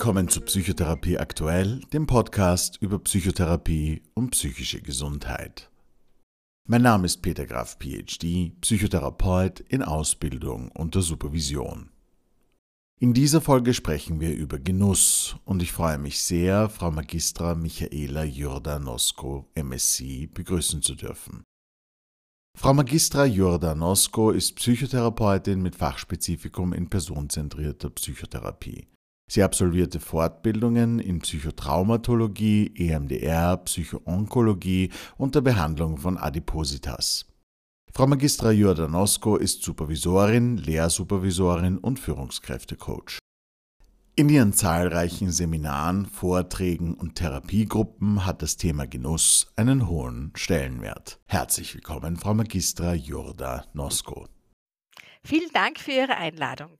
Willkommen zu Psychotherapie aktuell, dem Podcast über Psychotherapie und psychische Gesundheit. Mein Name ist Peter Graf, PhD, Psychotherapeut in Ausbildung unter Supervision. In dieser Folge sprechen wir über Genuss und ich freue mich sehr, Frau Magistra Michaela Jordanosko, MSc, begrüßen zu dürfen. Frau Magistra Jordanosko ist Psychotherapeutin mit Fachspezifikum in personenzentrierter Psychotherapie. Sie absolvierte Fortbildungen in Psychotraumatologie, EMDR, Psychoonkologie und der Behandlung von Adipositas. Frau Magistra Jordanosko ist Supervisorin, Lehrsupervisorin und Führungskräftecoach. In ihren zahlreichen Seminaren, Vorträgen und Therapiegruppen hat das Thema Genuss einen hohen Stellenwert. Herzlich willkommen, Frau Magistra Jorda Nosko. Vielen Dank für Ihre Einladung.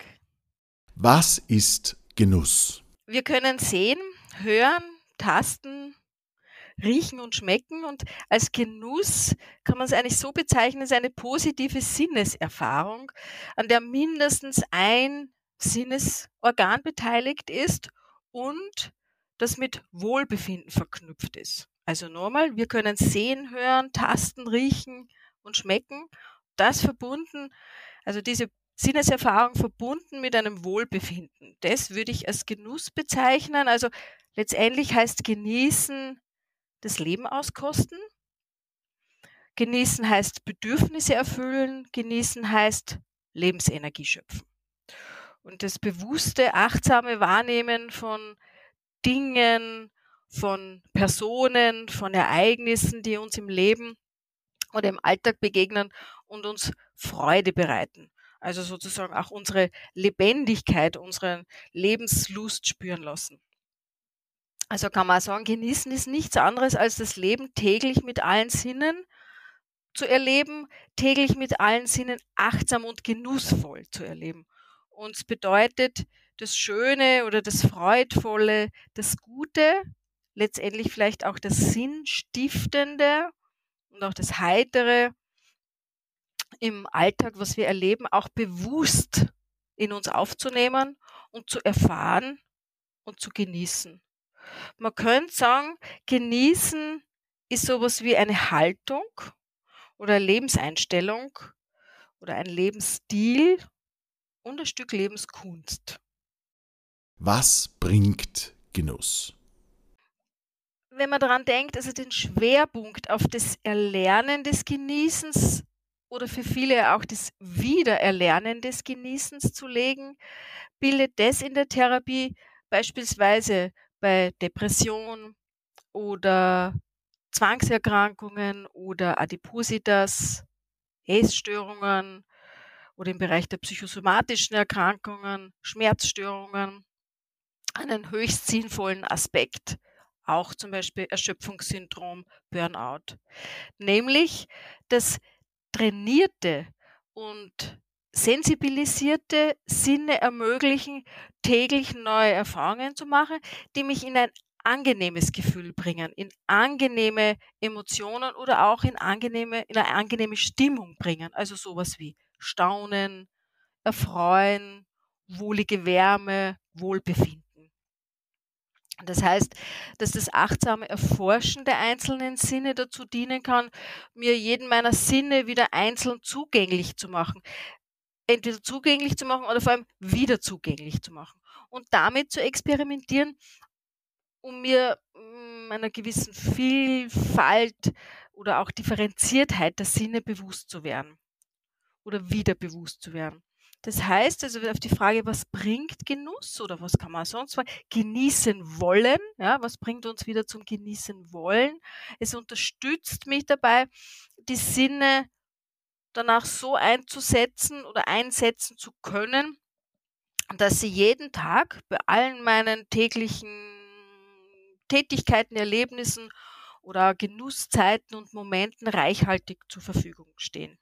Was ist Genuss. Wir können sehen, hören, tasten, riechen und schmecken und als Genuss kann man es eigentlich so bezeichnen, es ist eine positive Sinneserfahrung, an der mindestens ein Sinnesorgan beteiligt ist und das mit Wohlbefinden verknüpft ist. Also nochmal, wir können sehen, hören, tasten, riechen und schmecken. Das verbunden, also diese Sinneserfahrung verbunden mit einem Wohlbefinden. Das würde ich als Genuss bezeichnen. Also letztendlich heißt genießen das Leben auskosten. Genießen heißt Bedürfnisse erfüllen. Genießen heißt Lebensenergie schöpfen. Und das bewusste, achtsame Wahrnehmen von Dingen, von Personen, von Ereignissen, die uns im Leben oder im Alltag begegnen und uns Freude bereiten. Also sozusagen auch unsere Lebendigkeit, unsere Lebenslust spüren lassen. Also kann man sagen, genießen ist nichts anderes als das Leben täglich mit allen Sinnen zu erleben, täglich mit allen Sinnen achtsam und genussvoll zu erleben. Und es bedeutet, das Schöne oder das Freudvolle, das Gute, letztendlich vielleicht auch das Sinnstiftende und auch das Heitere im Alltag, was wir erleben, auch bewusst in uns aufzunehmen und zu erfahren und zu genießen. Man könnte sagen, genießen ist sowas wie eine Haltung oder Lebenseinstellung oder ein Lebensstil und ein Stück Lebenskunst. Was bringt Genuss? Wenn man daran denkt, also den Schwerpunkt auf das Erlernen des Genießens oder für viele auch das Wiedererlernen des Genießens zu legen, bildet das in der Therapie beispielsweise bei Depression oder Zwangserkrankungen oder Adipositas, Essstörungen oder im Bereich der psychosomatischen Erkrankungen, Schmerzstörungen einen höchst sinnvollen Aspekt, auch zum Beispiel Erschöpfungssyndrom, Burnout. Nämlich, dass trainierte und sensibilisierte Sinne ermöglichen, täglich neue Erfahrungen zu machen, die mich in ein angenehmes Gefühl bringen, in angenehme Emotionen oder auch in angenehme, in eine angenehme Stimmung bringen. Also sowas wie Staunen, Erfreuen, wohlige Wärme, Wohlbefinden. Das heißt, dass das achtsame Erforschen der einzelnen Sinne dazu dienen kann, mir jeden meiner Sinne wieder einzeln zugänglich zu machen. Entweder zugänglich zu machen oder vor allem wieder zugänglich zu machen. Und damit zu experimentieren, um mir mm, einer gewissen Vielfalt oder auch Differenziertheit der Sinne bewusst zu werden. Oder wieder bewusst zu werden. Das heißt also auf die Frage, was bringt Genuss oder was kann man sonst genießen wollen, ja, was bringt uns wieder zum Genießen wollen? Es unterstützt mich dabei, die Sinne danach so einzusetzen oder einsetzen zu können, dass sie jeden Tag bei allen meinen täglichen Tätigkeiten, Erlebnissen oder Genusszeiten und Momenten reichhaltig zur Verfügung stehen.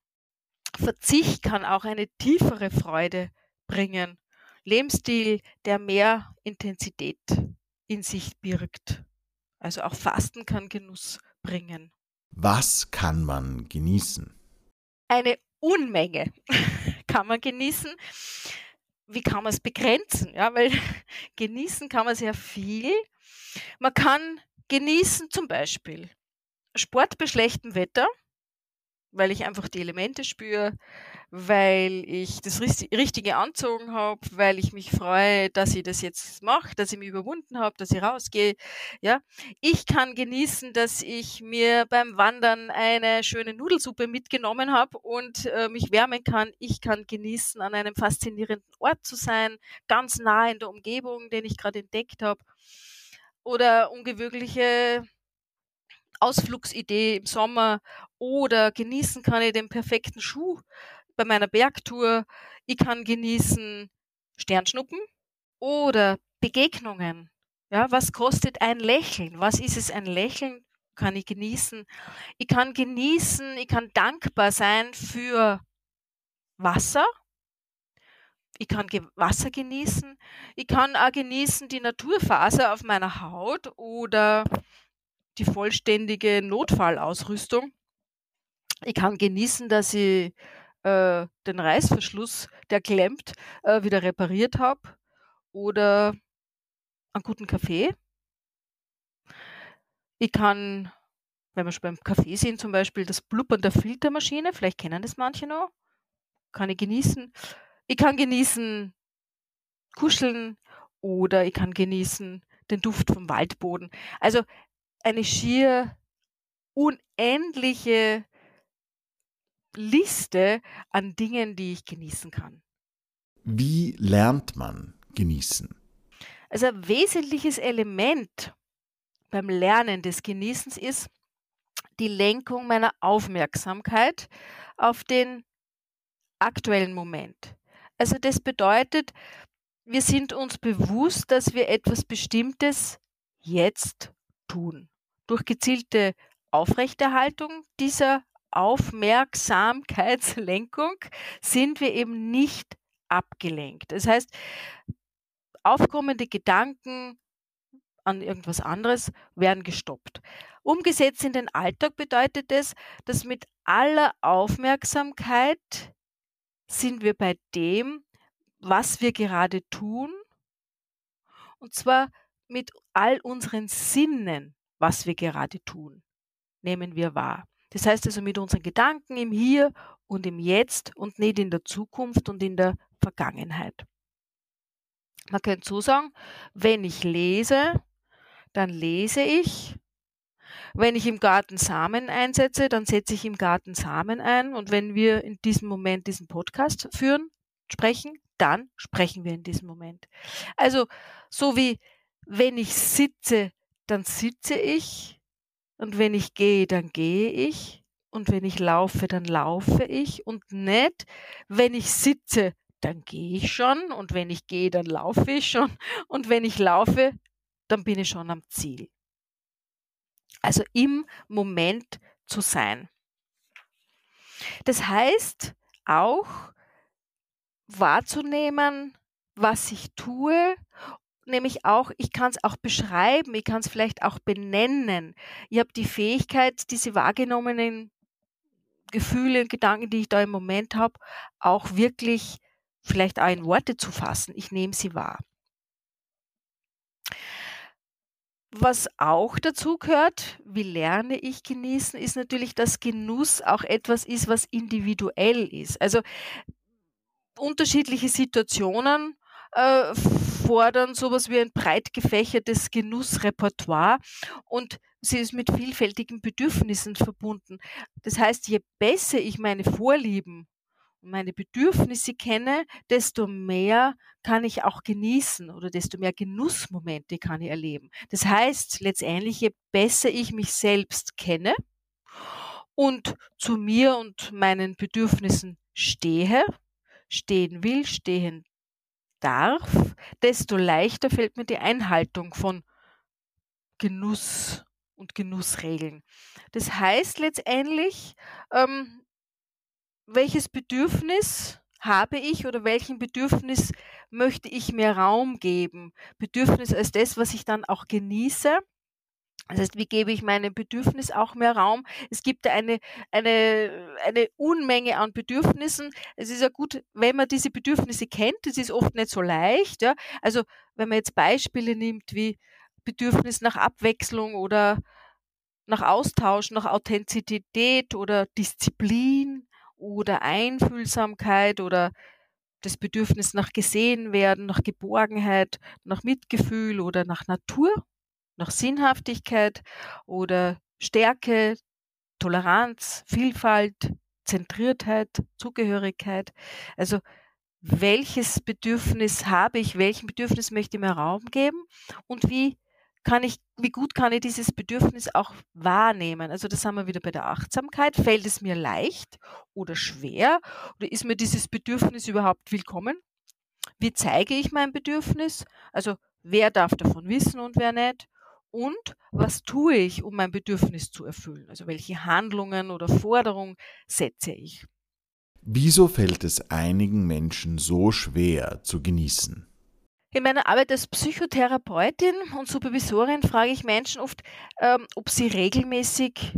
Verzicht kann auch eine tiefere Freude bringen. Lebensstil, der mehr Intensität in sich birgt. Also auch Fasten kann Genuss bringen. Was kann man genießen? Eine Unmenge kann man genießen. wie kann man es begrenzen? Ja, weil genießen kann man sehr viel. Man kann genießen zum Beispiel Sport bei schlechtem Wetter, weil ich einfach die Elemente spüre, weil ich das Richtige anzogen habe, weil ich mich freue, dass ich das jetzt mache, dass ich mich überwunden habe, dass ich rausgehe. Ja, ich kann genießen, dass ich mir beim Wandern eine schöne Nudelsuppe mitgenommen habe und äh, mich wärmen kann. Ich kann genießen, an einem faszinierenden Ort zu sein, ganz nah in der Umgebung, den ich gerade entdeckt habe. Oder ungewöhnliche Ausflugsidee im Sommer oder genießen kann ich den perfekten Schuh bei meiner Bergtour. Ich kann genießen Sternschnuppen oder Begegnungen. Ja, was kostet ein Lächeln? Was ist es ein Lächeln? Kann ich genießen? Ich kann genießen, ich kann dankbar sein für Wasser. Ich kann Wasser genießen. Ich kann auch genießen die Naturfaser auf meiner Haut oder die vollständige Notfallausrüstung. Ich kann genießen, dass ich äh, den Reißverschluss, der klemmt, äh, wieder repariert habe oder einen guten Kaffee. Ich kann, wenn wir schon beim Kaffee sind, zum Beispiel das Blubbern der Filtermaschine, vielleicht kennen das manche noch, kann ich genießen. Ich kann genießen kuscheln oder ich kann genießen den Duft vom Waldboden. Also eine schier unendliche Liste an Dingen, die ich genießen kann. Wie lernt man genießen? Also ein wesentliches Element beim Lernen des Genießens ist die Lenkung meiner Aufmerksamkeit auf den aktuellen Moment. Also das bedeutet, wir sind uns bewusst, dass wir etwas Bestimmtes jetzt tun. Durch gezielte Aufrechterhaltung dieser Aufmerksamkeitslenkung sind wir eben nicht abgelenkt. Das heißt, aufkommende Gedanken an irgendwas anderes werden gestoppt. Umgesetzt in den Alltag bedeutet es, dass mit aller Aufmerksamkeit sind wir bei dem, was wir gerade tun, und zwar mit all unseren Sinnen, was wir gerade tun, nehmen wir wahr. Das heißt also mit unseren Gedanken im Hier und im Jetzt und nicht in der Zukunft und in der Vergangenheit. Man könnte so sagen, wenn ich lese, dann lese ich. Wenn ich im Garten Samen einsetze, dann setze ich im Garten Samen ein. Und wenn wir in diesem Moment diesen Podcast führen, sprechen, dann sprechen wir in diesem Moment. Also so wie wenn ich sitze, dann sitze ich. Und wenn ich gehe, dann gehe ich. Und wenn ich laufe, dann laufe ich. Und nicht, wenn ich sitze, dann gehe ich schon. Und wenn ich gehe, dann laufe ich schon. Und wenn ich laufe, dann bin ich schon am Ziel. Also im Moment zu sein. Das heißt auch wahrzunehmen, was ich tue nämlich auch, ich kann es auch beschreiben, ich kann es vielleicht auch benennen. Ich habe die Fähigkeit, diese wahrgenommenen Gefühle und Gedanken, die ich da im Moment habe, auch wirklich vielleicht auch in Worte zu fassen. Ich nehme sie wahr. Was auch dazu gehört, wie lerne ich genießen, ist natürlich, dass Genuss auch etwas ist, was individuell ist. Also unterschiedliche Situationen äh, fordern sowas wie ein breit gefächertes Genussrepertoire und sie ist mit vielfältigen Bedürfnissen verbunden. Das heißt, je besser ich meine Vorlieben und meine Bedürfnisse kenne, desto mehr kann ich auch genießen oder desto mehr Genussmomente kann ich erleben. Das heißt, letztendlich, je besser ich mich selbst kenne und zu mir und meinen Bedürfnissen stehe, stehen will, stehen darf, desto leichter fällt mir die Einhaltung von Genuss und Genussregeln. Das heißt letztendlich, ähm, welches Bedürfnis habe ich oder welchem Bedürfnis möchte ich mir Raum geben? Bedürfnis als das, was ich dann auch genieße Das heißt, wie gebe ich meinem Bedürfnis auch mehr Raum? Es gibt eine, eine, eine Unmenge an Bedürfnissen. Es ist ja gut, wenn man diese Bedürfnisse kennt. Das ist oft nicht so leicht. Ja? Also, wenn man jetzt Beispiele nimmt wie Bedürfnis nach Abwechslung oder nach Austausch, nach Authentizität oder Disziplin oder Einfühlsamkeit oder das Bedürfnis nach gesehen werden, nach Geborgenheit, nach Mitgefühl oder nach Natur, nach Sinnhaftigkeit oder Stärke, Toleranz, Vielfalt, Zentriertheit, Zugehörigkeit. Also welches Bedürfnis habe ich, welchem Bedürfnis möchte ich mir Raum geben und wie kann ich, wie gut kann ich dieses Bedürfnis auch wahrnehmen? Also das haben wir wieder bei der Achtsamkeit. Fällt es mir leicht oder schwer? Oder ist mir dieses Bedürfnis überhaupt willkommen? Wie zeige ich mein Bedürfnis? Also wer darf davon wissen und wer nicht? Und was tue ich, um mein Bedürfnis zu erfüllen? Also welche Handlungen oder Forderungen setze ich? Wieso fällt es einigen Menschen so schwer zu genießen? In meiner Arbeit als Psychotherapeutin und Supervisorin frage ich Menschen oft, ähm, ob sie regelmäßig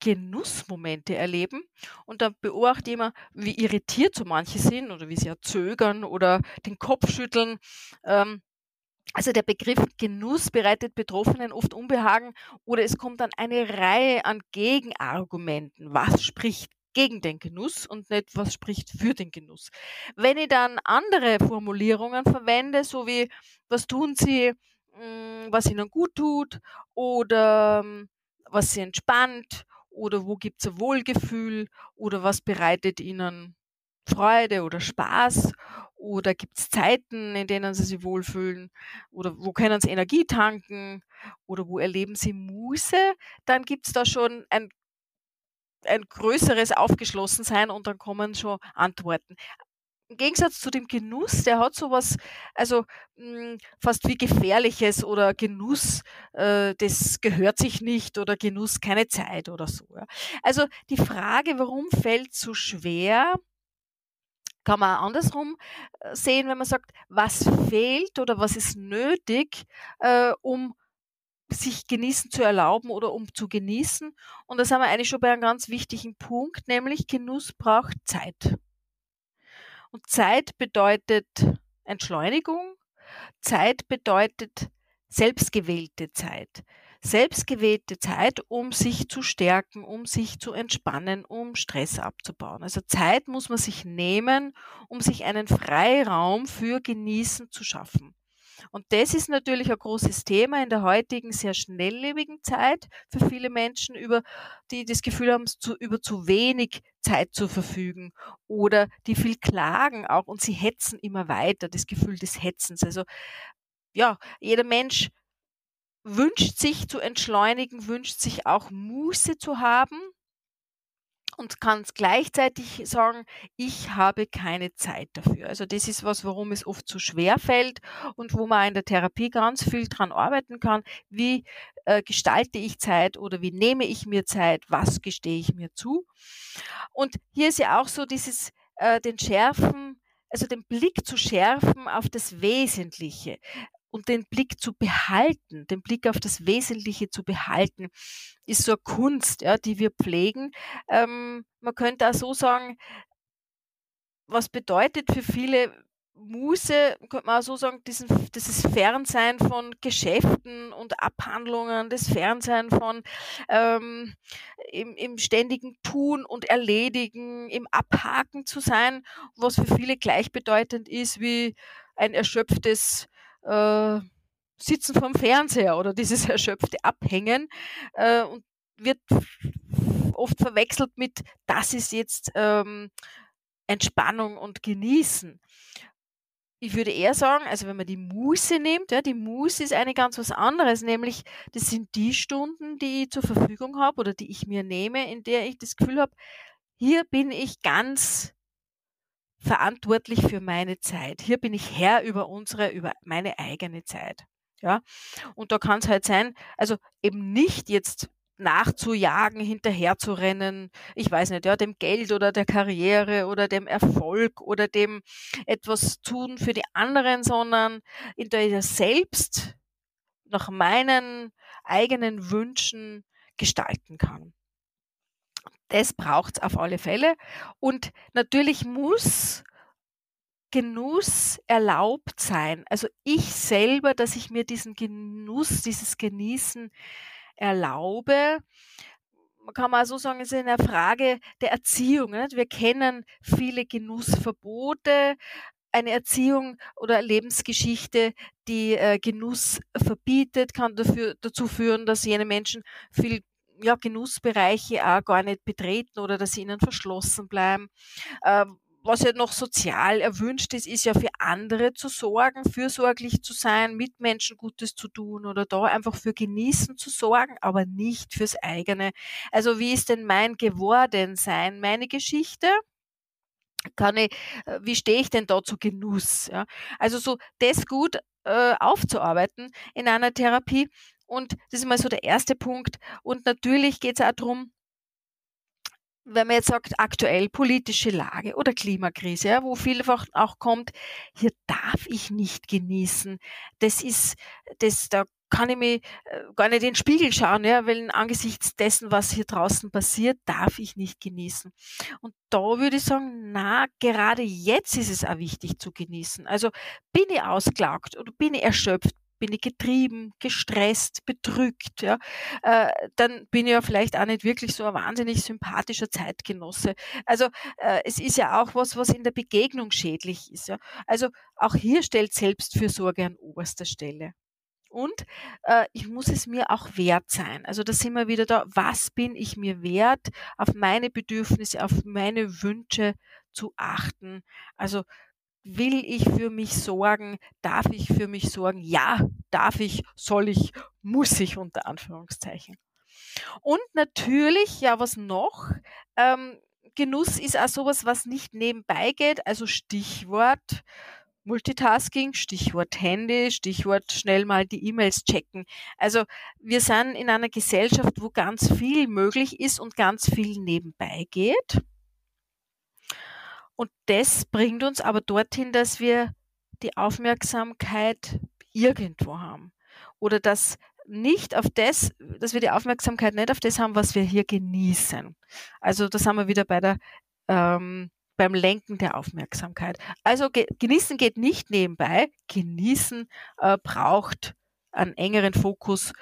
Genussmomente erleben. Und dann beobachte ich immer, wie irritiert so manche sind oder wie sie ja zögern oder den Kopf schütteln. Ähm, also der Begriff Genuss bereitet Betroffenen oft Unbehagen oder es kommt dann eine Reihe an Gegenargumenten. Was spricht gegen den Genuss und nicht, was spricht für den Genuss. Wenn ich dann andere Formulierungen verwende, so wie, was tun Sie, hm, was Ihnen gut tut oder hm, was Sie entspannt oder wo gibt es ein Wohlgefühl oder was bereitet Ihnen Freude oder Spaß oder gibt es Zeiten, in denen Sie sich wohlfühlen oder wo können Sie Energie tanken oder wo erleben Sie Muße, dann gibt es da schon ein ein größeres Aufgeschlossensein und dann kommen schon Antworten. Im Gegensatz zu dem Genuss, der hat sowas, also mh, hm, fast wie Gefährliches oder Genuss, äh, das gehört sich nicht oder Genuss keine Zeit oder so. Ja. Also die Frage, warum fällt so schwer, kann man auch andersrum äh, sehen, wenn man sagt, was fehlt oder was ist nötig, äh, um sich genießen zu erlauben oder um zu genießen. Und da sind wir eigentlich schon bei einem ganz wichtigen Punkt, nämlich Genuss braucht Zeit. Und Zeit bedeutet Entschleunigung. Zeit bedeutet selbstgewählte Zeit. Selbstgewählte Zeit, um sich zu stärken, um sich zu entspannen, um Stress abzubauen. Also Zeit muss man sich nehmen, um sich einen Freiraum für Genießen zu schaffen. Und das ist natürlich ein großes Thema in der heutigen sehr schnelllebigen Zeit für viele Menschen, über, die das Gefühl haben, zu, über zu wenig Zeit zu verfügen oder die viel klagen auch und sie hetzen immer weiter, das Gefühl des Hetzens. Also ja, jeder Mensch wünscht sich zu entschleunigen, wünscht sich auch Muße zu haben und kann gleichzeitig sagen, ich habe keine Zeit dafür. Also das ist was, warum es oft so schwer fällt und wo man in der Therapie ganz viel dran arbeiten kann. Wie äh, gestalte ich Zeit oder wie nehme ich mir Zeit? Was gestehe ich mir zu? Und hier ist ja auch so dieses, äh, den Schärfen, also den Blick zu schärfen auf das Wesentliche und den Blick zu behalten, den Blick auf das Wesentliche zu behalten, ist so eine Kunst, ja, die wir pflegen. Ähm, man könnte auch so sagen, was bedeutet für viele Muße, könnte man auch so sagen, diesen, dieses Fernsein von Geschäften und Abhandlungen, das Fernsein von ähm, im, im ständigen Tun und Erledigen, im Abhaken zu sein, was für viele gleichbedeutend ist wie ein erschöpftes äh, Sitzen vorm Fernseher oder dieses erschöpfte Abhängen äh, und wird oft verwechselt mit, das ist jetzt ähm, Entspannung und Genießen. Ich würde eher sagen, also wenn man die Muße nimmt, ja, die Muße ist eine ganz was anderes, nämlich das sind die Stunden, die ich zur Verfügung habe oder die ich mir nehme, in der ich das Gefühl habe, hier bin ich ganz verantwortlich für meine Zeit. Hier bin ich Herr über unsere, über meine eigene Zeit. Ja, und da kann es halt sein, also eben nicht jetzt nachzujagen, hinterherzurennen, ich weiß nicht, ja, dem Geld oder der Karriere oder dem Erfolg oder dem etwas tun für die anderen, sondern in der selbst nach meinen eigenen Wünschen gestalten kann. Das braucht es auf alle Fälle. Und natürlich muss Genuss erlaubt sein. Also ich selber, dass ich mir diesen Genuss, dieses Genießen erlaube. Man kann mal so sagen, es ist eine Frage der Erziehung. Nicht? Wir kennen viele Genussverbote, eine Erziehung oder Lebensgeschichte, die äh, Genuss verbietet, kann dafür, dazu führen, dass jene Menschen viel ja, Genussbereiche auch gar nicht betreten oder dass sie ihnen verschlossen bleiben. Ähm, was ja noch sozial erwünscht ist, ist ja für andere zu sorgen, fürsorglich zu sein, Mitmenschen Gutes zu tun oder da einfach für Genießen zu sorgen, aber nicht fürs eigene. Also wie ist denn mein Gewordensein, meine Geschichte? Kann ich, äh, wie stehe ich denn da zu Genuss? Ja? Also so das gut äh, aufzuarbeiten in einer Therapie. Und das ist mal so der erste Punkt. Und natürlich geht es auch darum, wenn man jetzt sagt, aktuell politische Lage oder Klimakrise, ja, wo vielfach auch kommt, hier darf ich nicht genießen. Das ist, das, da kann ich mir äh, gar nicht in den Spiegel schauen, ja, weil angesichts dessen, was hier draußen passiert, darf ich nicht genießen. Und da würde ich sagen, na, gerade jetzt ist es auch wichtig zu genießen. Also bin ich ausgelaugt oder bin ich erschöpft, bin ich getrieben, gestresst, bedrückt, ja, äh, dann bin ich ja vielleicht auch nicht wirklich so ein wahnsinnig sympathischer Zeitgenosse. Also äh, es ist ja auch was, was in der Begegnung schädlich ist. Ja. Also auch hier stellt Selbstfürsorge an oberster Stelle. Und äh, ich muss es mir auch wert sein. Also da sind wir wieder da, was bin ich mir wert, auf meine Bedürfnisse, auf meine Wünsche zu achten. Also will ich für mich sorgen? Darf ich für mich sorgen? Ja, darf ich, soll ich, muss ich unter Anführungszeichen. Und natürlich, ja, was noch? Ähm, Genuss ist auch sowas, was nicht nebenbei geht. Also Stichwort Multitasking, Stichwort Handy, Stichwort schnell mal die E-Mails checken. Also wir sind in einer Gesellschaft, wo ganz viel möglich ist und ganz viel nebenbei geht. Und das bringt uns aber dorthin, dass wir die Aufmerksamkeit irgendwo haben. Oder dass nicht auf das, dass wir die Aufmerksamkeit nicht auf das haben, was wir hier genießen. Also da sind wir wieder bei der ähm, beim Lenken der Aufmerksamkeit. Also ge genießen geht nicht nebenbei. Genießen äh, braucht einen engeren Fokus,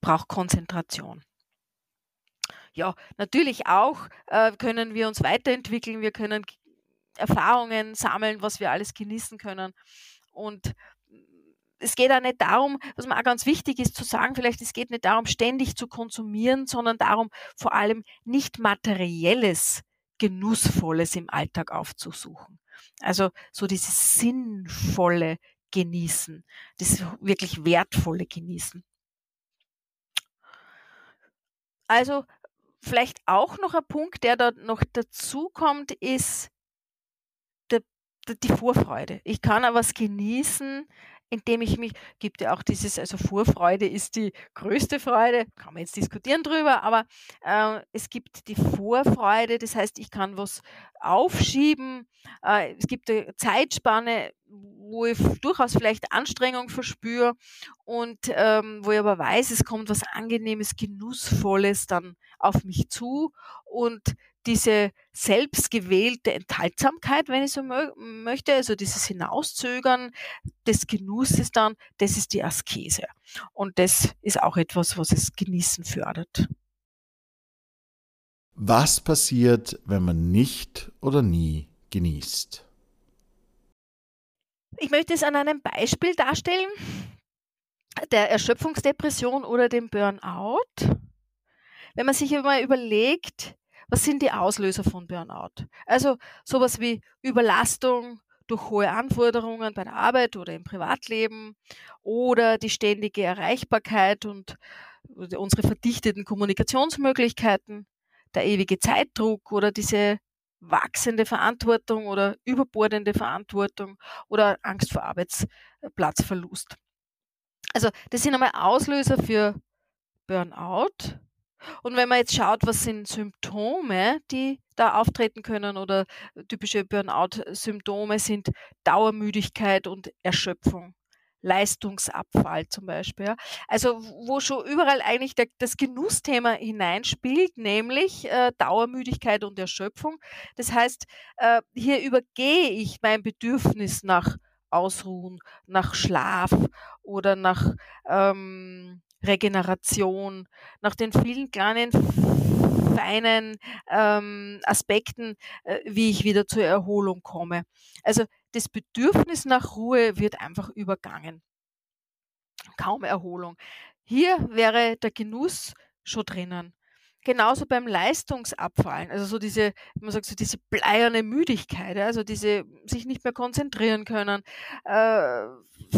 braucht Konzentration. Ja, natürlich auch äh, können wir uns weiterentwickeln, wir können Erfahrungen sammeln, was wir alles genießen können. Und es geht auch nicht darum, was mir auch ganz wichtig ist zu sagen, vielleicht es geht nicht darum, ständig zu konsumieren, sondern darum, vor allem nicht materielles Genussvolles im Alltag aufzusuchen. Also so dieses sinnvolle Genießen, das wirklich wertvolle Genießen. Also vielleicht auch noch ein Punkt, der da noch dazu kommt, ist die Vorfreude. Ich kann auch was genießen, indem ich mich, gibt ja auch dieses, also Vorfreude ist die größte Freude, kann man jetzt diskutieren drüber, aber äh, es gibt die Vorfreude, das heißt, ich kann was aufschieben, äh, es gibt eine Zeitspanne, wo ich durchaus vielleicht Anstrengung verspüre und ähm, wo ich aber weiß, es kommt was Angenehmes, Genussvolles dann auf mich zu und diese selbstgewählte Enthaltsamkeit, wenn ich so mö möchte, also dieses Hinauszögern des Genusses dann, das ist die Askese. Und das ist auch etwas, was es Genießen fördert. Was passiert, wenn man nicht oder nie genießt? Ich möchte es an einem Beispiel darstellen, der Erschöpfungsdepression oder dem Burnout. Wenn man sich mal überlegt, was sind die Auslöser von Burnout? Also sowas wie Überlastung durch hohe Anforderungen bei der Arbeit oder im Privatleben oder die ständige Erreichbarkeit und unsere verdichteten Kommunikationsmöglichkeiten, der ewige Zeitdruck oder diese wachsende Verantwortung oder überbordende Verantwortung oder Angst vor Arbeitsplatzverlust. Also das sind einmal Auslöser für Burnout. Und wenn man jetzt schaut, was sind Symptome, die da auftreten können oder typische Burnout-Symptome sind Dauermüdigkeit und Erschöpfung, Leistungsabfall zum Beispiel. Also wo schon überall eigentlich der, das Genussthema hineinspielt, nämlich äh, Dauermüdigkeit und Erschöpfung. Das heißt, äh, hier übergehe ich mein Bedürfnis nach Ausruhen, nach Schlaf oder nach ähm, Regeneration, nach den vielen kleinen feinen ähm, Aspekten, äh, wie ich wieder zur Erholung komme. Also das Bedürfnis nach Ruhe wird einfach übergangen. Kaum Erholung. Hier wäre der Genuss schon drinnen. Genauso beim Leistungsabfallen, also so diese, man sagt so diese bleierne Müdigkeit, also diese sich nicht mehr konzentrieren können, äh,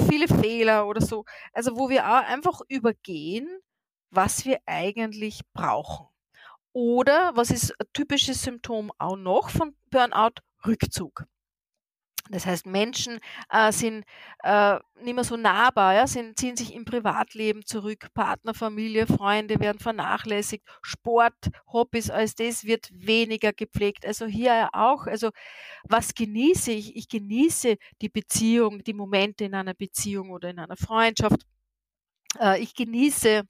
viele Fehler oder so. Also wo wir auch einfach übergehen, was wir eigentlich brauchen. Oder was ist ein typisches Symptom auch noch von Burnout? Rückzug. Das heißt, Menschen äh, sind äh, nicht mehr so nahbar, ja, sind, ziehen sich im Privatleben zurück, Partner, Familie, Freunde werden vernachlässigt, Sport, Hobbys, alles das wird weniger gepflegt. Also hier auch, also was genieße ich? Ich genieße die Beziehung, die Momente in einer Beziehung oder in einer Freundschaft. Äh, ich genieße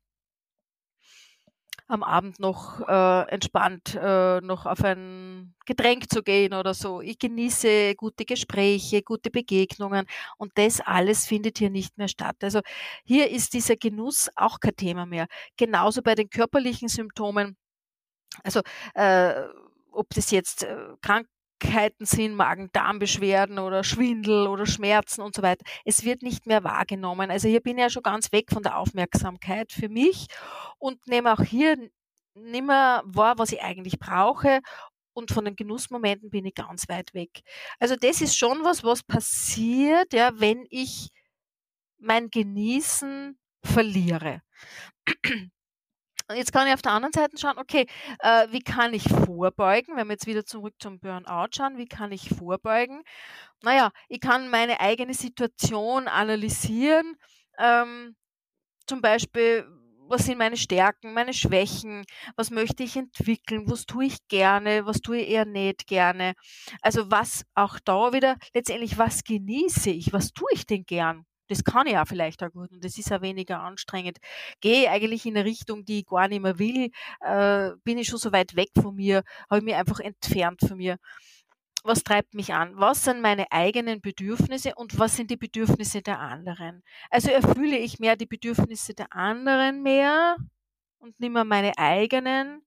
am Abend noch äh, entspannt äh, noch auf ein Getränk zu gehen oder so. Ich genieße gute Gespräche, gute Begegnungen und das alles findet hier nicht mehr statt. Also hier ist dieser Genuss auch kein Thema mehr. Genauso bei den körperlichen Symptomen. Also äh, ob das jetzt äh, krank Krankheiten sind, Magen-Darm-Beschwerden oder Schwindel oder Schmerzen und so weiter. Es wird nicht mehr wahrgenommen. Also hier bin ich ja schon ganz weg von der Aufmerksamkeit für mich und nehme auch hier nicht mehr wahr, was ich eigentlich brauche und von den Genussmomenten bin ich ganz weit weg. Also das ist schon was, was passiert, ja, wenn ich mein Genießen verliere. Jetzt kann ich auf der anderen Seite schauen, okay, äh, wie kann ich vorbeugen? Wenn wir jetzt wieder zurück zum Burnout schauen, wie kann ich vorbeugen? Naja, ich kann meine eigene Situation analysieren. Ähm, zum Beispiel, was sind meine Stärken, meine Schwächen, was möchte ich entwickeln, was tue ich gerne, was tue ich eher nicht gerne. Also was auch da wieder, letztendlich, was genieße ich, was tue ich denn gern? Das kann ich auch vielleicht auch gut und das ist auch weniger anstrengend. Gehe eigentlich in eine Richtung, die ich gar nicht mehr will, äh, bin ich schon so weit weg von mir, habe ich mich einfach entfernt von mir. Was treibt mich an? Was sind meine eigenen Bedürfnisse und was sind die Bedürfnisse der anderen? Also erfülle ich mehr die Bedürfnisse der anderen mehr und nicht mehr meine eigenen.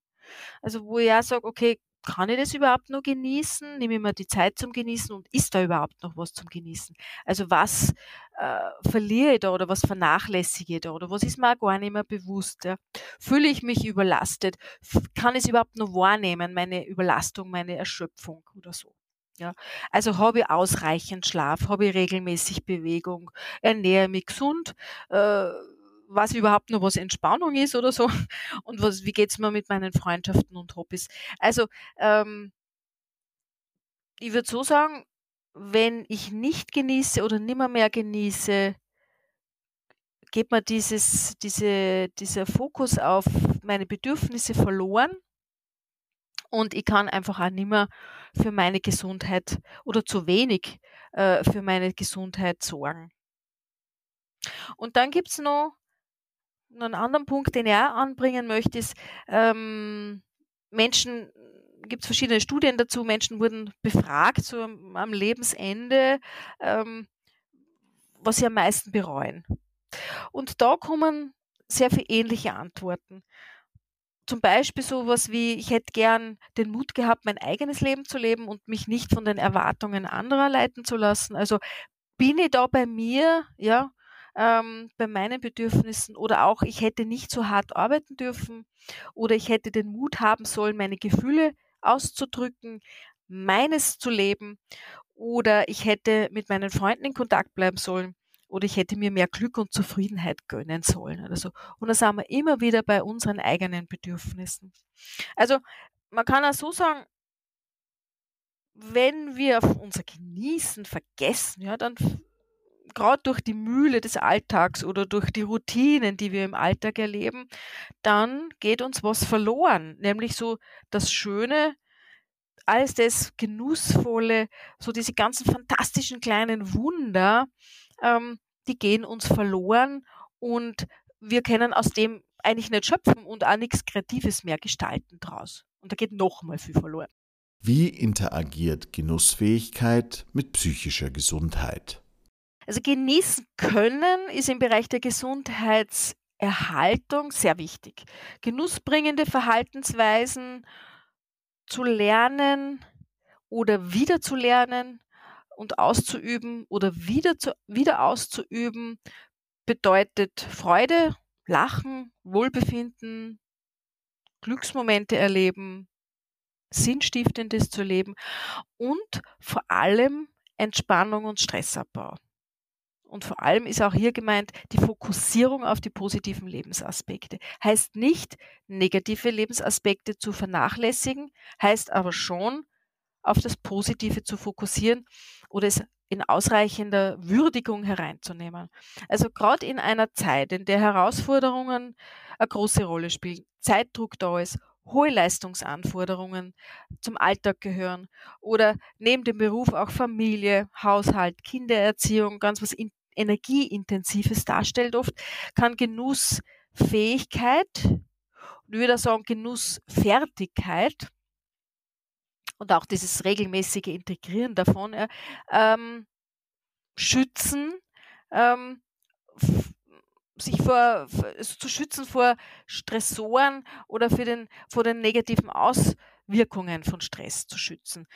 Also wo ich auch sage, okay, kann ich das überhaupt noch genießen? Nehme ich mir die Zeit zum Genießen und ist da überhaupt noch was zum Genießen? Also was äh, verliere ich da oder was vernachlässige ich da oder was ist mir auch gar nicht mehr bewusst? Ja? Fühle ich mich überlastet? Kann ich es überhaupt noch wahrnehmen, meine Überlastung, meine Erschöpfung oder so? Ja, also habe ich ausreichend Schlaf, habe ich regelmäßig Bewegung, ernähre mich gesund, äh, was überhaupt noch was Entspannung ist oder so und was, wie geht's mir mit meinen Freundschaften und Hobbys. Also ähm, ich würde so sagen, wenn ich nicht genieße oder nimmer mehr genieße, geht mir dieses, diese, dieser Fokus auf meine Bedürfnisse verloren und ich kann einfach auch nimmer für meine Gesundheit oder zu wenig äh, für meine Gesundheit sorgen. Und dann gibt's noch einen anderen Punkt, den ich auch anbringen möchte, ist, ähm, Menschen, gibt es verschiedene Studien dazu, Menschen wurden befragt so am, am Lebensende, ähm, was sie am meisten bereuen. Und da kommen sehr viele ähnliche Antworten. Zum Beispiel sowas wie, ich hätte gern den Mut gehabt, mein eigenes Leben zu leben und mich nicht von den Erwartungen anderer leiten zu lassen. Also bin ich da bei mir, ja, ähm, bei meinen Bedürfnissen oder auch ich hätte nicht so hart arbeiten dürfen oder ich hätte den Mut haben sollen, meine Gefühle auszudrücken, meines zu leben oder ich hätte mit meinen Freunden in Kontakt bleiben sollen oder ich hätte mir mehr Glück und Zufriedenheit gönnen sollen oder so. Und da sind wir immer wieder bei unseren eigenen Bedürfnissen. Also man kann auch so sagen, wenn wir auf unser Genießen vergessen, ja, dann gerade durch die Mühle des Alltags oder durch die Routinen, die wir im Alltag erleben, dann geht uns was verloren, nämlich so das Schöne, alles das Genussvolle, so diese ganzen fantastischen kleinen Wunder, ähm, die gehen uns verloren und wir können aus dem eigentlich nicht schöpfen und auch nichts Kreatives mehr gestalten draus. Und da geht noch mal viel verloren. Wie interagiert Genussfähigkeit mit psychischer Gesundheit? Also genießen können ist im Bereich der Gesundheitserhaltung sehr wichtig. Genussbringende Verhaltensweisen zu lernen oder wieder zu lernen und auszuüben oder wieder, zu, wieder auszuüben, bedeutet Freude, Lachen, Wohlbefinden, Glücksmomente erleben, Sinnstiftendes zu leben und vor allem Entspannung und Stressabbau. Und vor allem ist auch hier gemeint die Fokussierung auf die positiven Lebensaspekte. Heißt nicht, negative Lebensaspekte zu vernachlässigen, heißt aber schon, auf das Positive zu fokussieren oder es in ausreichender Würdigung hereinzunehmen. Also gerade in einer Zeit, in der Herausforderungen eine große Rolle spielen, Zeitdruck da ist, hohe Leistungsanforderungen zum Alltag gehören oder neben dem Beruf auch Familie, Haushalt, Kindererziehung, ganz was in, energieintensives darstellt oft, kann Genussfähigkeit, und ich würde sagen Genussfertigkeit und auch dieses regelmäßige Integrieren davon ähm, schützen, ähm, sich vor, also zu schützen vor Stressoren oder für den, vor den negativen Auswirkungen von Stress zu schützen.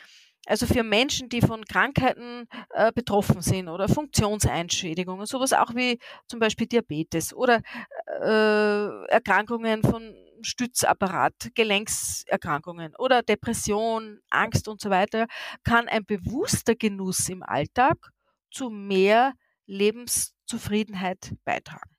Also für Menschen, die von Krankheiten äh, betroffen sind oder Funktionseinschädigungen, sowas auch wie zum Beispiel Diabetes oder äh, Erkrankungen von Stützapparat, Gelenkserkrankungen oder Depression, Angst und so weiter, kann ein bewusster Genuss im Alltag zu mehr Lebenszufriedenheit beitragen.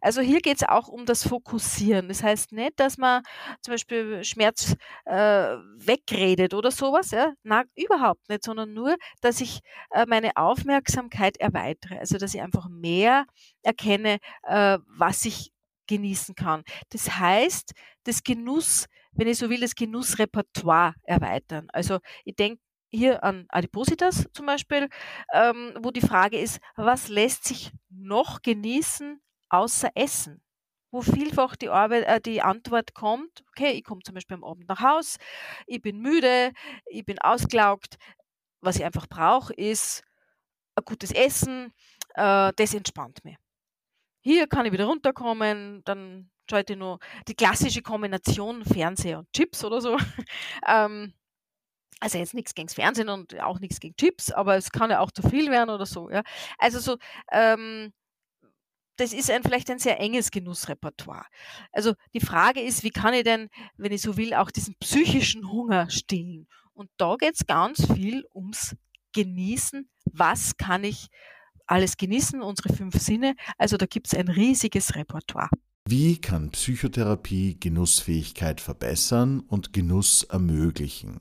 Also hier geht es auch um das Fokussieren. Das heißt nicht, dass man zum Beispiel Schmerz äh, wegredet oder sowas. Ja? Na, überhaupt nicht, sondern nur, dass ich äh, meine Aufmerksamkeit erweitere. Also dass ich einfach mehr erkenne, äh, was ich genießen kann. Das heißt, das Genuss, wenn ich so will, das Genussrepertoire erweitern. Also ich denke hier an Adipositas zum Beispiel, ähm, wo die Frage ist, was lässt sich noch genießen außer Essen? Wo vielfach die, Arbeit, äh, die Antwort kommt, okay, ich komme zum Beispiel am Abend nach Haus, ich bin müde, ich bin ausgelaugt, was ich einfach brauche, ist ein gutes Essen, äh, das entspannt mich. Hier kann ich wieder runterkommen, dann schalte ich nur die klassische Kombination Fernseher und Chips oder so. ähm, also jetzt nichts gegen Fernsehen und auch nichts gegen Chips, aber es kann ja auch zu viel werden oder so. Ja. Also so, ähm, das ist ein, vielleicht ein sehr enges Genussrepertoire. Also die Frage ist, wie kann ich denn, wenn ich so will, auch diesen psychischen Hunger stillen? Und da geht es ganz viel ums Genießen. Was kann ich alles genießen, unsere fünf Sinne. Also da gibt es ein riesiges Repertoire. Wie kann Psychotherapie Genussfähigkeit verbessern und Genuss ermöglichen?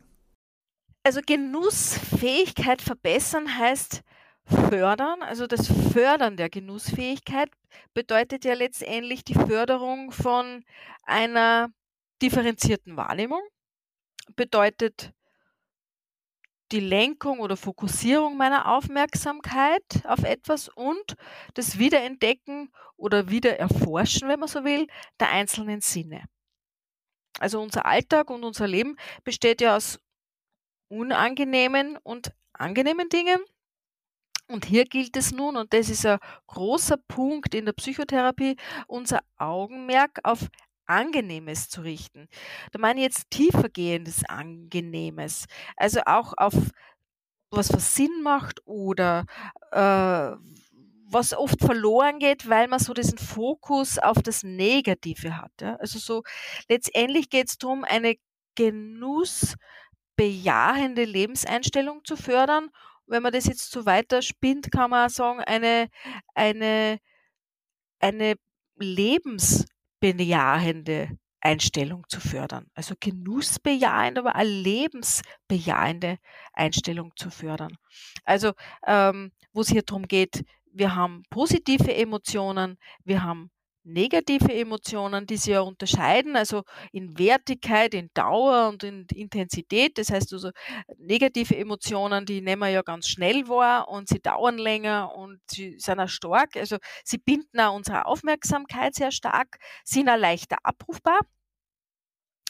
Also Genussfähigkeit verbessern heißt fördern. Also das Fördern der Genussfähigkeit bedeutet ja letztendlich die Förderung von einer differenzierten Wahrnehmung, bedeutet die Lenkung oder Fokussierung meiner Aufmerksamkeit auf etwas und das Wiederentdecken oder Wiedererforschen, wenn man so will, der einzelnen Sinne. Also unser Alltag und unser Leben besteht ja aus unangenehmen und angenehmen Dingen. Und hier gilt es nun, und das ist ein großer Punkt in der Psychotherapie, unser Augenmerk auf Angenehmes zu richten. Da meine ich jetzt tiefergehendes Angenehmes. Also auch auf was was Sinn macht oder äh, was oft verloren geht, weil man so diesen Fokus auf das Negative hat. Ja? Also so letztendlich geht es darum, eine genussbejahende Lebenseinstellung zu fördern. Wenn man das jetzt so weiter spinnt, kann man auch sagen, eine, eine, eine Lebens bejahende Einstellung zu fördern. Also genussbejahende, aber eine lebensbejahende Einstellung zu fördern. Also ähm, wo es hier darum geht, wir haben positive Emotionen, wir haben negative Emotionen, die sich ja unterscheiden, also in Wertigkeit, in Dauer und in Intensität. Das heißt also, negative Emotionen, die nehmen wir ja ganz schnell wahr und sie dauern länger und sie sind auch stark. Also sie binden auch unsere Aufmerksamkeit sehr stark, sind auch leichter abrufbar.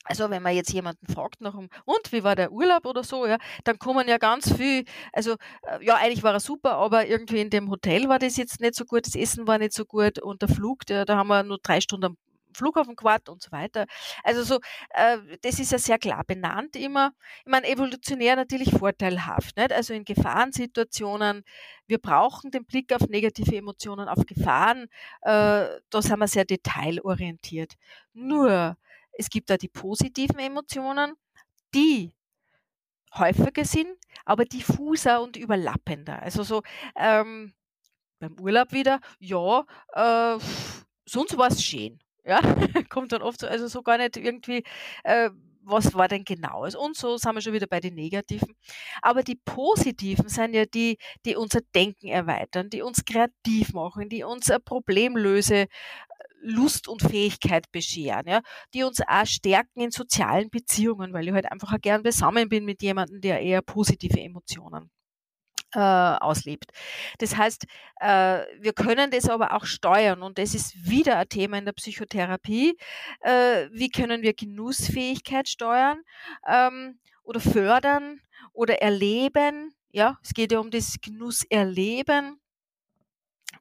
Also wenn man jetzt jemanden fragt nach dem, und wie war der Urlaub oder so, ja, dann kommen ja ganz viel, also äh, ja, eigentlich war er super, aber irgendwie in dem Hotel war das jetzt nicht so gut, das Essen war nicht so gut und der Flug, der, da haben wir nur drei Stunden am Flughafen gewartet und so weiter. Also so, äh, das ist ja sehr klar benannt immer. Ich meine, evolutionär natürlich vorteilhaft, nicht? Also in Gefahrensituationen, wir brauchen den Blick auf negative Emotionen, auf Gefahren, äh, da sind wir sehr detailorientiert. Nur, es gibt da die positiven Emotionen, die häufiger sind, aber diffuser und überlappender. Also so ähm, beim Urlaub wieder, ja, äh, sonst war es schön. Ja, kommt dann oft so, also so gar nicht irgendwie, äh, was war denn genaues? Und so sind wir schon wieder bei den Negativen. Aber die Positiven sind ja die, die unser Denken erweitern, die uns kreativ machen, die uns Problemlöse Lust und Fähigkeit bescheren, ja, die uns auch stärken in sozialen Beziehungen, weil ich halt einfach auch gern beisammen bin mit jemandem, der eher positive Emotionen äh, auslebt. Das heißt, äh, wir können das aber auch steuern und das ist wieder ein Thema in der Psychotherapie. Äh, wie können wir Genussfähigkeit steuern ähm, oder fördern oder erleben? Ja, es geht ja um das Genusserleben.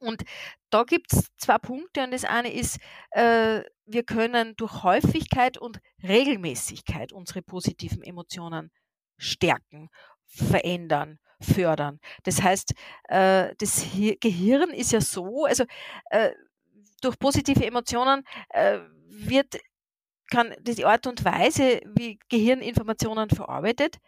Und da gibt es zwei Punkte und das eine ist, äh, wir können durch Häufigkeit und Regelmäßigkeit unsere positiven Emotionen stärken, verändern, fördern. Das heißt, äh, das Gehirn ist ja so, also äh, durch positive Emotionen äh, wird kann die Art und Weise, wie Gehirn Informationen verarbeitet,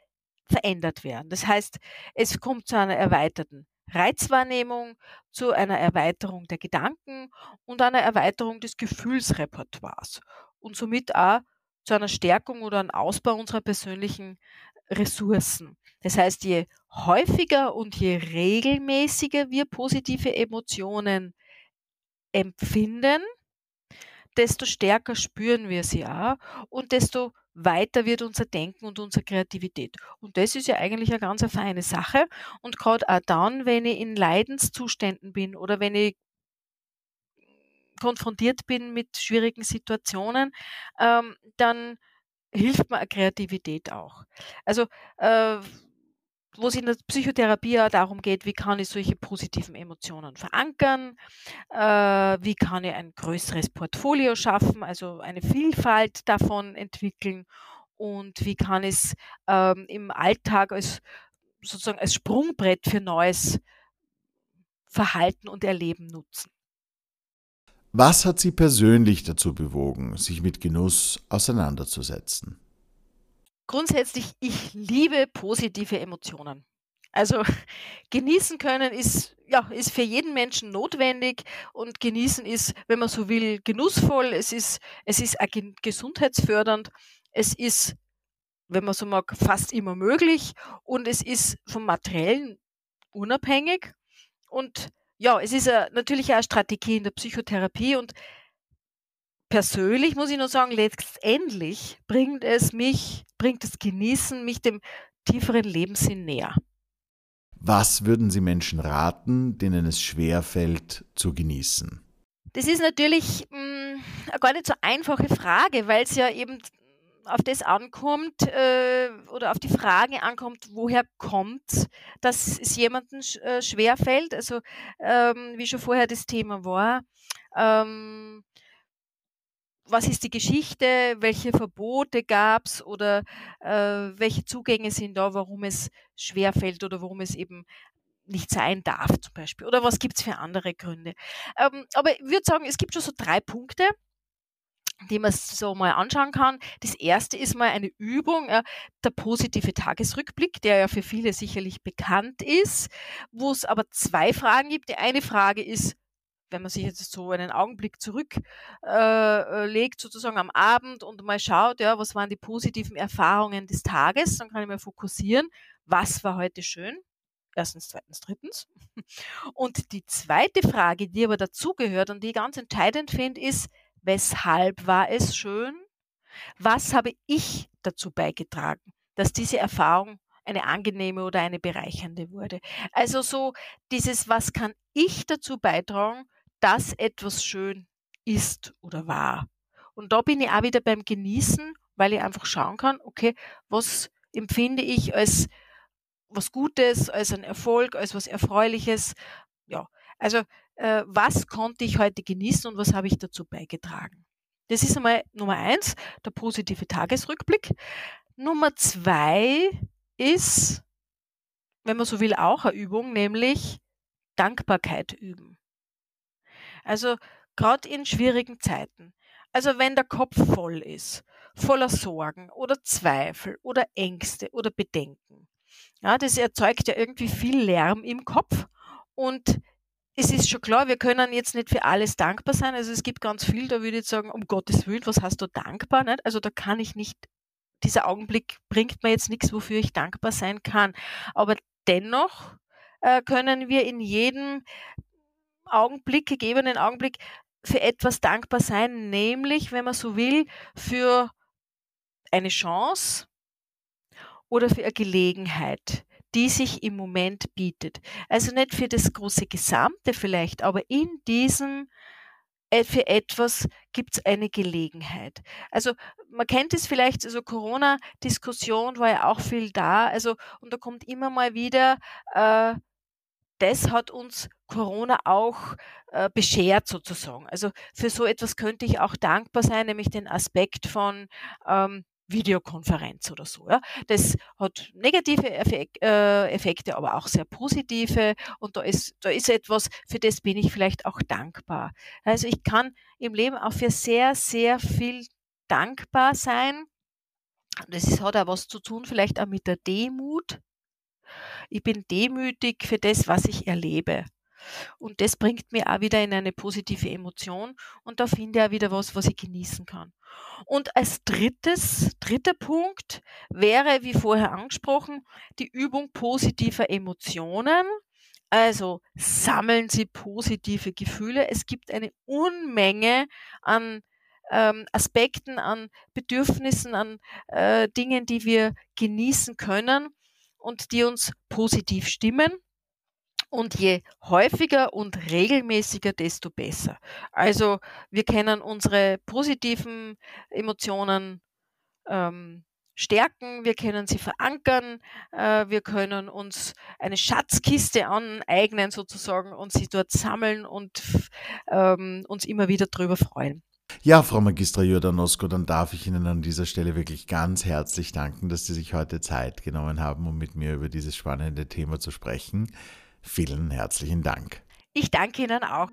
verändert werden. Das heißt, es kommt zu einer erweiterten Reizwahrnehmung, zu einer Erweiterung der Gedanken und einer Erweiterung des Gefühlsrepertoires und somit auch zu einer Stärkung oder einem Ausbau unserer persönlichen Ressourcen. Das heißt, je häufiger und je regelmäßiger wir positive Emotionen empfinden, desto stärker spüren wir sie auch und desto weiter wird unser Denken und unsere Kreativität. Und das ist ja eigentlich eine ganz eine feine Sache. Und gerade auch dann, wenn ich in Leidenszuständen bin oder wenn ich konfrontiert bin mit schwierigen Situationen, ähm, dann hilft mir Kreativität auch. Also äh, wo es in der Psychotherapie ja darum geht, wie kann ich solche positiven Emotionen verankern, äh, wie kann ich ein größeres Portfolio schaffen, also eine Vielfalt davon entwickeln und wie kann ich es ähm, im Alltag als sozusagen als Sprungbrett für neues Verhalten und Erleben nutzen. Was hat Sie persönlich dazu bewogen, sich mit Genuss auseinanderzusetzen? Grundsätzlich, ich liebe positive Emotionen. Also genießen können ist, ja, ist für jeden Menschen notwendig und genießen ist, wenn man so will, genussvoll. Es ist, es ist gesundheitsfördernd. Es ist, wenn man so mag, fast immer möglich und es ist vom Materiellen unabhängig. Und ja, es ist a, natürlich auch eine Strategie in der Psychotherapie und persönlich muss ich nur sagen, letztendlich bringt es mich, bringt das Genießen mich dem tieferen Lebenssinn näher. Was würden Sie Menschen raten, denen es schwer fällt, zu genießen? Das ist natürlich mh, hm, eine gar nicht so einfache Frage, weil es ja eben auf das ankommt äh, oder auf die Frage ankommt, woher kommt, dass es jemandem sch äh, schwer fällt. Also ähm, wie schon vorher das Thema war, ähm, was ist die Geschichte, welche Verbote gab es oder äh, welche Zugänge sind da, warum es schwerfällt oder warum es eben nicht sein darf zum Beispiel oder was gibt es für andere Gründe. Ähm, aber ich würde sagen, es gibt schon so drei Punkte, die man so mal anschauen kann. Das erste ist mal eine Übung, ja, der positive Tagesrückblick, der ja für viele sicherlich bekannt ist, wo es aber zwei Fragen gibt. Die eine Frage ist, wenn man sich jetzt so einen Augenblick zurücklegt, äh, äh sozusagen am Abend und mal schaut, ja, was waren die positiven Erfahrungen des Tages, dann kann ich mir fokussieren, was war heute schön, Erstens, zweitens, drittens. Und die zweite Frage, die aber dazugehört und die ich ganz entscheidend finde, ist, weshalb war es schön? Was habe ich dazu beigetragen, dass diese Erfahrung eine angenehme oder eine bereichernde wurde? Also so dieses, was kann ich dazu beitragen, dass etwas schön ist oder war? Und da bin ich auch wieder beim Genießen, weil ich einfach schauen kann, okay, was empfinde ich als was Gutes, als ein Erfolg, als was Erfreuliches. Ja, also äh, was konnte ich heute genießen und was habe ich dazu beigetragen? Das ist einmal Nummer eins, der positive Tagesrückblick. Nummer zwei ist, wenn man so will, auch eine Übung, nämlich Dankbarkeit üben. Also gerade in schwierigen Zeiten. Also wenn der Kopf voll ist, voller Sorgen oder Zweifel oder Ängste oder Bedenken. Ja, das erzeugt ja irgendwie viel Lärm im Kopf und es ist schon klar, wir können jetzt nicht für alles dankbar sein. Also es gibt ganz viel, da würde ich sagen, um Gottes Willen, was hast du dankbar? Nicht? Also da kann ich nicht, dieser Augenblick bringt mir jetzt nichts, wofür ich dankbar sein kann. Aber dennoch äh, können wir in jedem Augenblick, gegebenen Augenblick, für etwas dankbar sein, nämlich, wenn man so will, für eine Chance oder für eine Gelegenheit, die sich im Moment bietet. Also nicht für das große Gesamte vielleicht, aber in diesem äh, für etwas gibt es eine Gelegenheit. Also man kennt es vielleicht, also Corona-Diskussion war ja auch viel da, also und da kommt immer mal wieder, äh, das hat uns Corona auch äh, beschert sozusagen. Also für so etwas könnte ich auch dankbar sein, nämlich den Aspekt von ähm, Videokonferenz oder so. Ja. Das hat negative Effek äh, Effekte, aber auch sehr positive. Und da ist, da ist etwas, für das bin ich vielleicht auch dankbar. Also ich kann im Leben auch für sehr, sehr viel dankbar sein. Das ist, hat auch was zu tun, vielleicht auch mit der Demut. Ich bin demütig für das, was ich erlebe. Und das bringt mir auch wieder in eine positive Emotion und da finde ich auch wieder was, was ich genießen kann. Und als drittes, dritter Punkt wäre, wie vorher angesprochen, die Übung positiver Emotionen. Also sammeln Sie positive Gefühle. Es gibt eine Unmenge an ähm, Aspekten, an Bedürfnissen, an äh, Dingen, die wir genießen können und die uns positiv stimmen. Und je häufiger und regelmäßiger, desto besser. Also wir können unsere positiven Emotionen ähm, stärken, wir können sie verankern, äh, wir können uns eine Schatzkiste aneignen sozusagen und sie dort sammeln und ähm, uns immer wieder darüber freuen. Ja, Frau Magistra Jordanosko, dann darf ich Ihnen an dieser Stelle wirklich ganz herzlich danken, dass Sie sich heute Zeit genommen haben, um mit mir über dieses spannende Thema zu sprechen. Vielen herzlichen Dank. Ich danke Ihnen auch.